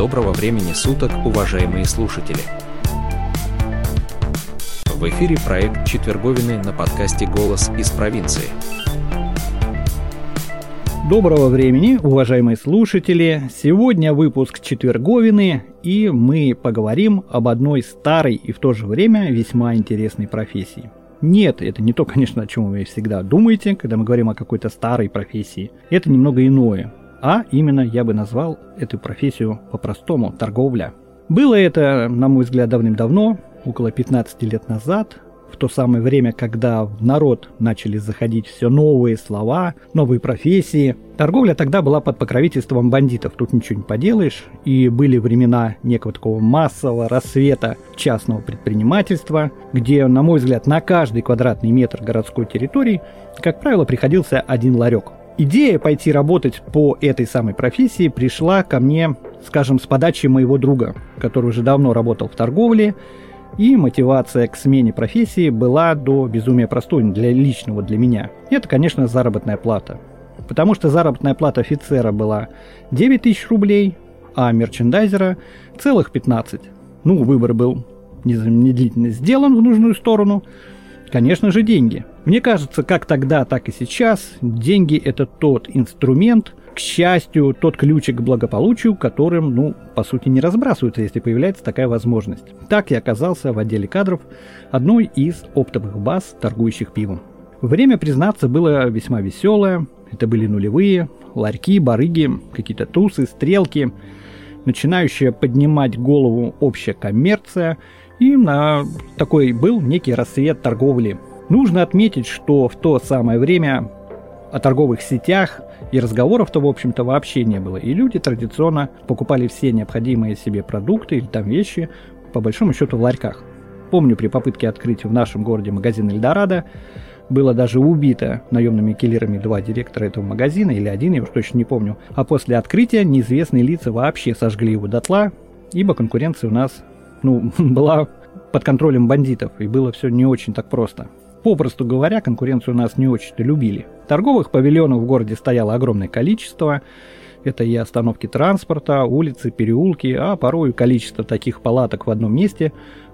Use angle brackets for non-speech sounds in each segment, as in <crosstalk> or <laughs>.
Доброго времени суток, уважаемые слушатели! В эфире проект «Четверговины» на подкасте «Голос из провинции». Доброго времени, уважаемые слушатели! Сегодня выпуск «Четверговины», и мы поговорим об одной старой и в то же время весьма интересной профессии. Нет, это не то, конечно, о чем вы всегда думаете, когда мы говорим о какой-то старой профессии. Это немного иное. А именно я бы назвал эту профессию по-простому – торговля. Было это, на мой взгляд, давным-давно, около 15 лет назад, в то самое время, когда в народ начали заходить все новые слова, новые профессии. Торговля тогда была под покровительством бандитов, тут ничего не поделаешь, и были времена некого такого массового рассвета частного предпринимательства, где, на мой взгляд, на каждый квадратный метр городской территории, как правило, приходился один ларек. Идея пойти работать по этой самой профессии пришла ко мне, скажем, с подачи моего друга, который уже давно работал в торговле, и мотивация к смене профессии была до безумия простой для личного для меня. Это, конечно, заработная плата. Потому что заработная плата офицера была 9 тысяч рублей, а мерчендайзера целых 15. Ну, выбор был незамедлительно сделан в нужную сторону – Конечно же, деньги. Мне кажется, как тогда, так и сейчас, деньги это тот инструмент, к счастью, тот ключик к благополучию, которым, ну, по сути, не разбрасываются, если появляется такая возможность. Так я оказался в отделе кадров одной из оптовых баз, торгующих пивом. Время, признаться, было весьма веселое. Это были нулевые, ларьки, барыги, какие-то тусы, стрелки, начинающая поднимать голову общая коммерция – и на такой был некий рассвет торговли. Нужно отметить, что в то самое время о торговых сетях и разговоров-то, в общем-то, вообще не было. И люди традиционно покупали все необходимые себе продукты или там вещи, по большому счету, в ларьках. Помню, при попытке открыть в нашем городе магазин Эльдорадо, было даже убито наемными киллерами два директора этого магазина, или один, я уж точно не помню. А после открытия неизвестные лица вообще сожгли его дотла, ибо конкуренция у нас ну, <laughs> была под контролем бандитов, и было все не очень так просто. Попросту говоря, конкуренцию нас не очень-то любили. Торговых павильонов в городе стояло огромное количество. Это и остановки транспорта, улицы, переулки, а порой количество таких палаток в одном месте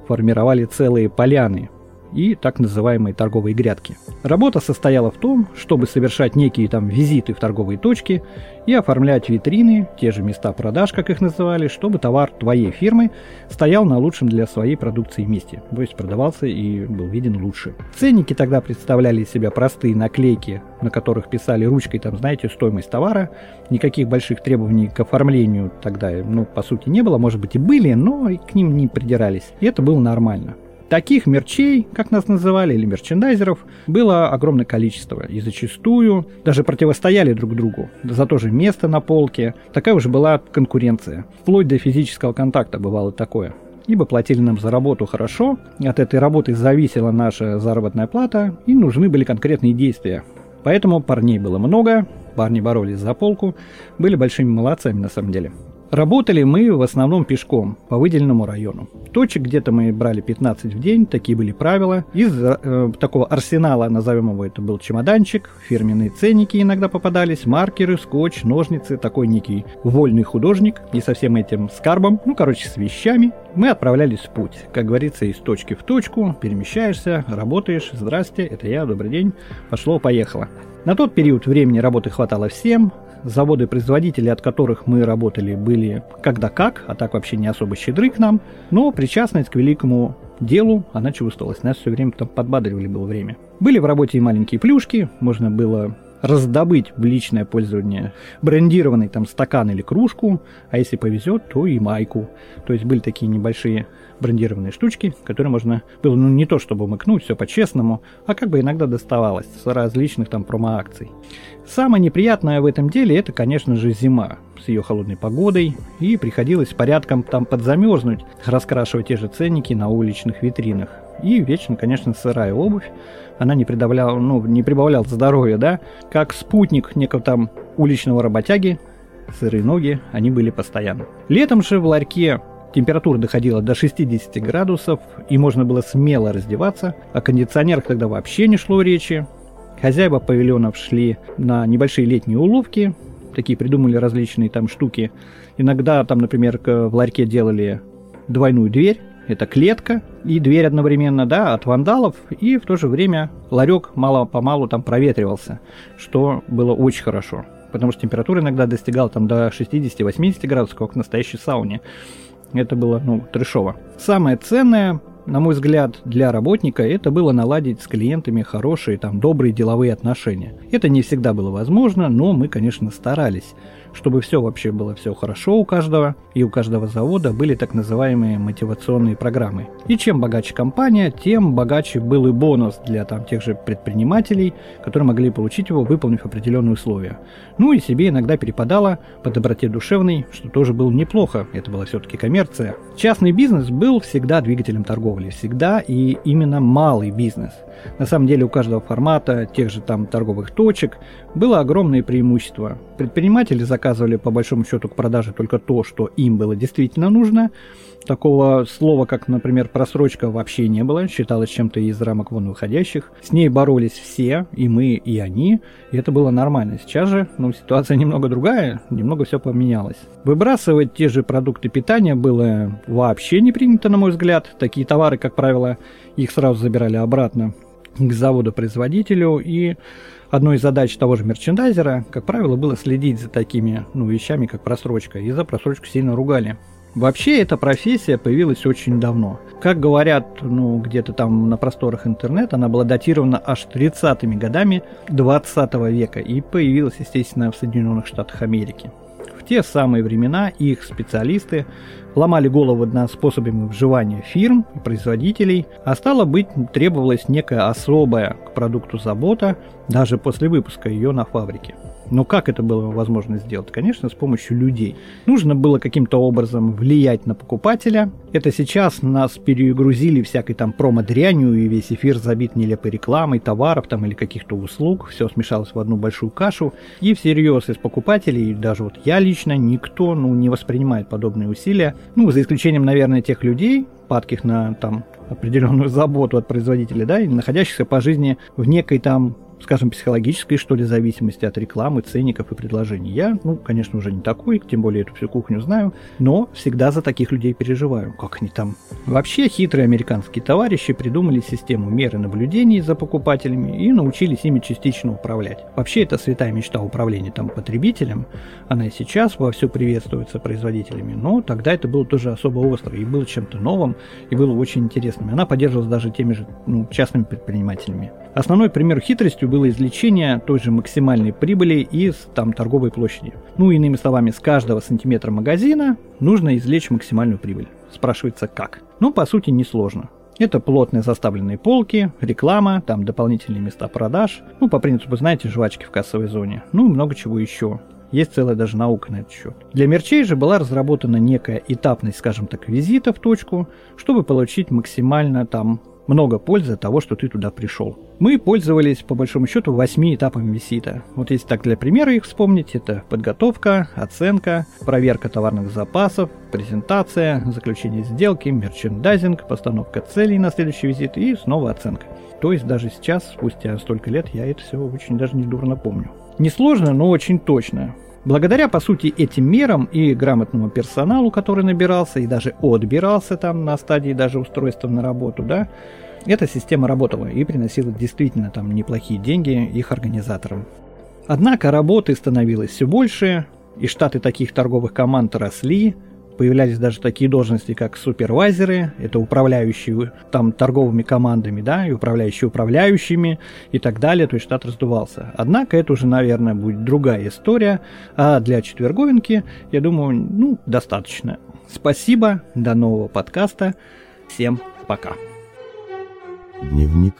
формировали целые поляны, и так называемые торговые грядки. Работа состояла в том, чтобы совершать некие там визиты в торговые точки и оформлять витрины, те же места продаж, как их называли, чтобы товар твоей фирмы стоял на лучшем для своей продукции месте, то есть продавался и был виден лучше. Ценники тогда представляли из себя простые наклейки, на которых писали ручкой, там, знаете, стоимость товара, никаких больших требований к оформлению тогда, ну, по сути, не было, может быть, и были, но и к ним не придирались. И это было нормально. Таких мерчей, как нас называли, или мерчендайзеров, было огромное количество. И зачастую даже противостояли друг другу за то же место на полке. Такая уже была конкуренция. Вплоть до физического контакта бывало такое. Ибо платили нам за работу хорошо, от этой работы зависела наша заработная плата, и нужны были конкретные действия. Поэтому парней было много, парни боролись за полку, были большими молодцами на самом деле. Работали мы в основном пешком по выделенному району. Точек где-то мы брали 15 в день, такие были правила. Из э, такого арсенала, назовем его, это был чемоданчик, фирменные ценники иногда попадались, маркеры, скотч, ножницы, такой некий вольный художник и со всем этим скарбом, ну короче с вещами, мы отправлялись в путь. Как говорится, из точки в точку, перемещаешься, работаешь, здрасте, это я, добрый день, пошло-поехало. На тот период времени работы хватало всем, заводы-производители, от которых мы работали, были когда как, а так вообще не особо щедры к нам, но причастность к великому делу она чувствовалась. Нас все время там подбадривали было время. Были в работе и маленькие плюшки, можно было раздобыть в личное пользование брендированный там стакан или кружку, а если повезет, то и майку. То есть были такие небольшие брендированные штучки, которые можно было, ну, не то чтобы умыкнуть, все по-честному, а как бы иногда доставалось с различных там промо-акций. Самое неприятное в этом деле это, конечно же, зима с ее холодной погодой, и приходилось порядком там подзамерзнуть, раскрашивать те же ценники на уличных витринах. И вечно, конечно, сырая обувь, она не прибавляла, ну, не прибавляла здоровья, да, как спутник некого там уличного работяги, сырые ноги, они были постоянно. Летом же в ларьке температура доходила до 60 градусов, и можно было смело раздеваться, о кондиционерах тогда вообще не шло речи. Хозяева павильонов шли на небольшие летние уловки, такие придумали различные там штуки. Иногда там, например, в ларьке делали двойную дверь, это клетка и дверь одновременно, да, от вандалов, и в то же время ларек мало-помалу там проветривался, что было очень хорошо, потому что температура иногда достигала там до 60-80 градусов, как в настоящей сауне. Это было, ну, трешово. Самое ценное на мой взгляд, для работника это было наладить с клиентами хорошие, там, добрые деловые отношения. Это не всегда было возможно, но мы, конечно, старались чтобы все вообще было все хорошо у каждого, и у каждого завода были так называемые мотивационные программы. И чем богаче компания, тем богаче был и бонус для там тех же предпринимателей, которые могли получить его, выполнив определенные условия. Ну и себе иногда перепадало по доброте душевной, что тоже было неплохо, это была все-таки коммерция. Частный бизнес был всегда двигателем торговли, всегда и именно малый бизнес. На самом деле у каждого формата, тех же там торговых точек, было огромное преимущество. Предприниматели заказывали по большому счету к продаже только то, что им было действительно нужно. Такого слова, как, например, просрочка, вообще не было, считалось чем-то из рамок вон выходящих. С ней боролись все, и мы, и они, и это было нормально. Сейчас же, ну, ситуация немного другая, немного все поменялось. Выбрасывать те же продукты питания было вообще не принято, на мой взгляд. Такие товары, как правило, их сразу забирали обратно к заводу-производителю, и одной из задач того же мерчендайзера, как правило, было следить за такими ну, вещами, как просрочка, и за просрочку сильно ругали. Вообще эта профессия появилась очень давно. Как говорят, ну, где-то там на просторах интернета, она была датирована аж 30-ми годами 20 века и появилась, естественно, в Соединенных Штатах Америки. В те самые времена их специалисты ломали голову над способами выживания фирм и производителей, а стало быть, требовалась некая особая к продукту забота даже после выпуска ее на фабрике. Но как это было возможно сделать? Конечно, с помощью людей. Нужно было каким-то образом влиять на покупателя. Это сейчас нас перегрузили всякой там промо-дрянью, и весь эфир забит нелепой рекламой товаров там или каких-то услуг. Все смешалось в одну большую кашу. И всерьез из покупателей, даже вот я лично, никто ну, не воспринимает подобные усилия. Ну, за исключением, наверное, тех людей, падких на там определенную заботу от производителя, да, и находящихся по жизни в некой там скажем, психологической, что ли, зависимости от рекламы, ценников и предложений. Я, ну, конечно, уже не такой, тем более эту всю кухню знаю, но всегда за таких людей переживаю, как они там. Вообще, хитрые американские товарищи придумали систему меры наблюдений за покупателями и научились ими частично управлять. Вообще, это святая мечта управления там потребителем, она и сейчас вовсю приветствуется производителями, но тогда это было тоже особо остро и было чем-то новым, и было очень интересным. Она поддерживалась даже теми же ну, частными предпринимателями. Основной пример хитростью было извлечение той же максимальной прибыли из там, торговой площади. Ну, иными словами, с каждого сантиметра магазина нужно извлечь максимальную прибыль. Спрашивается, как? Ну, по сути, несложно. Это плотно заставленные полки, реклама, там дополнительные места продаж, ну, по принципу, знаете, жвачки в кассовой зоне, ну и много чего еще. Есть целая даже наука на этот счет. Для мерчей же была разработана некая этапность, скажем так, визита в точку, чтобы получить максимально там много пользы от того, что ты туда пришел. Мы пользовались, по большому счету, восьми этапами визита. Вот если так для примера их вспомнить, это подготовка, оценка, проверка товарных запасов, презентация, заключение сделки, мерчендайзинг, постановка целей на следующий визит и снова оценка. То есть даже сейчас, спустя столько лет, я это все очень даже недурно помню. Несложно, но очень точно. Благодаря, по сути, этим мерам и грамотному персоналу, который набирался и даже отбирался там на стадии даже устройства на работу, да, эта система работала и приносила действительно там неплохие деньги их организаторам. Однако работы становилось все больше, и штаты таких торговых команд росли, появлялись даже такие должности, как супервайзеры, это управляющие там торговыми командами, да, и управляющие управляющими и так далее, то есть штат раздувался. Однако это уже, наверное, будет другая история, а для четверговинки, я думаю, ну, достаточно. Спасибо, до нового подкаста, всем пока. Дневник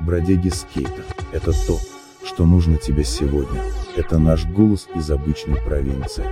бродяги скейта – это то, что нужно тебе сегодня. Это наш голос из обычной провинции.